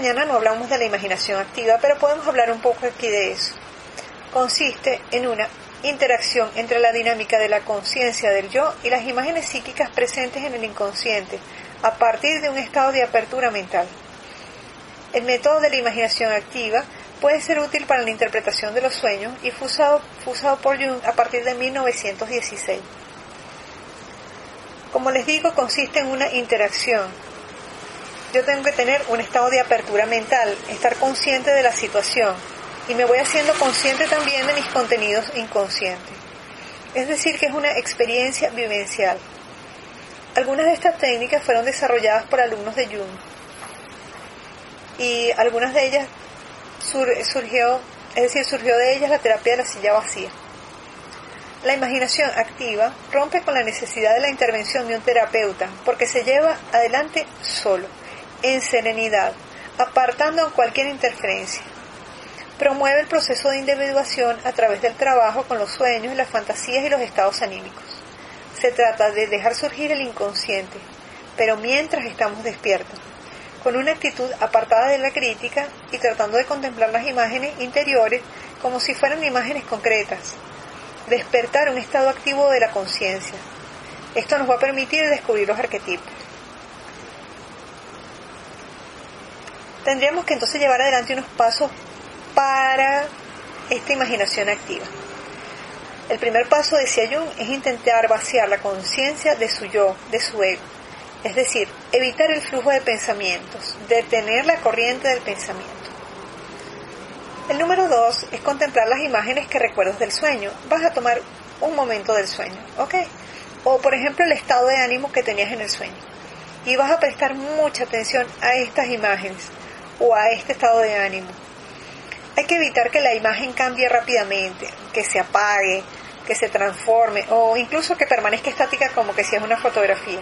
Mañana no hablamos de la imaginación activa, pero podemos hablar un poco aquí de eso. Consiste en una interacción entre la dinámica de la conciencia del yo y las imágenes psíquicas presentes en el inconsciente, a partir de un estado de apertura mental. El método de la imaginación activa puede ser útil para la interpretación de los sueños y fue usado, por Jung a partir de 1916. Como les digo, consiste en una interacción. Yo tengo que tener un estado de apertura mental, estar consciente de la situación y me voy haciendo consciente también de mis contenidos inconscientes. Es decir, que es una experiencia vivencial. Algunas de estas técnicas fueron desarrolladas por alumnos de Jung y algunas de ellas surgió, es decir, surgió de ellas la terapia de la silla vacía. La imaginación activa rompe con la necesidad de la intervención de un terapeuta porque se lleva adelante solo, en serenidad, apartando cualquier interferencia. Promueve el proceso de individuación a través del trabajo con los sueños, las fantasías y los estados anímicos. Se trata de dejar surgir el inconsciente, pero mientras estamos despiertos con una actitud apartada de la crítica y tratando de contemplar las imágenes interiores como si fueran imágenes concretas. Despertar un estado activo de la conciencia. Esto nos va a permitir descubrir los arquetipos. Tendríamos que entonces llevar adelante unos pasos para esta imaginación activa. El primer paso, decía Jung, es intentar vaciar la conciencia de su yo, de su ego es decir, evitar el flujo de pensamientos, detener la corriente del pensamiento. El número dos es contemplar las imágenes que recuerdas del sueño. Vas a tomar un momento del sueño, ¿ok? O por ejemplo el estado de ánimo que tenías en el sueño. Y vas a prestar mucha atención a estas imágenes o a este estado de ánimo. Hay que evitar que la imagen cambie rápidamente, que se apague, que se transforme o incluso que permanezca estática como que si es una fotografía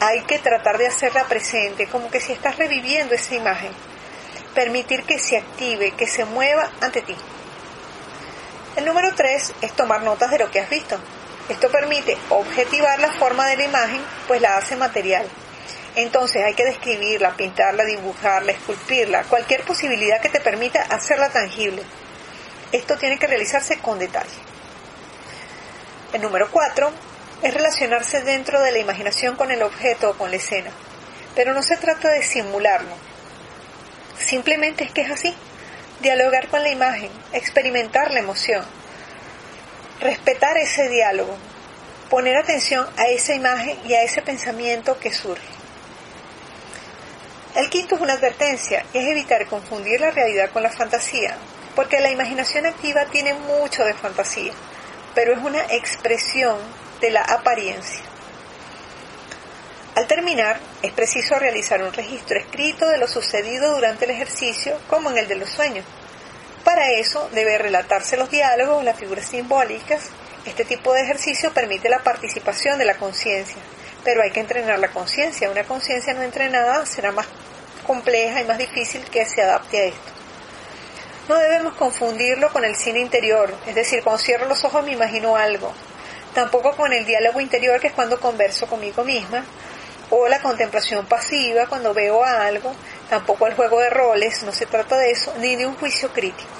hay que tratar de hacerla presente, como que si estás reviviendo esa imagen. Permitir que se active, que se mueva ante ti. El número tres es tomar notas de lo que has visto. Esto permite objetivar la forma de la imagen, pues la hace material. Entonces hay que describirla, pintarla, dibujarla, esculpirla, cualquier posibilidad que te permita hacerla tangible. Esto tiene que realizarse con detalle. El número cuatro es relacionarse dentro de la imaginación con el objeto o con la escena. Pero no se trata de simularlo. Simplemente es que es así. Dialogar con la imagen, experimentar la emoción, respetar ese diálogo, poner atención a esa imagen y a ese pensamiento que surge. El quinto es una advertencia y es evitar confundir la realidad con la fantasía, porque la imaginación activa tiene mucho de fantasía, pero es una expresión de la apariencia. Al terminar, es preciso realizar un registro escrito de lo sucedido durante el ejercicio, como en el de los sueños. Para eso debe relatarse los diálogos, las figuras simbólicas. Este tipo de ejercicio permite la participación de la conciencia, pero hay que entrenar la conciencia. Una conciencia no entrenada será más compleja y más difícil que se adapte a esto. No debemos confundirlo con el cine interior, es decir, cuando cierro los ojos me imagino algo, tampoco con el diálogo interior que es cuando converso conmigo misma, o la contemplación pasiva cuando veo algo, tampoco el juego de roles, no se trata de eso, ni de un juicio crítico.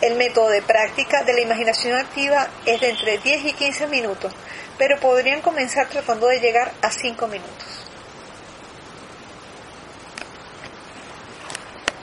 El método de práctica de la imaginación activa es de entre 10 y 15 minutos, pero podrían comenzar tratando de llegar a 5 minutos.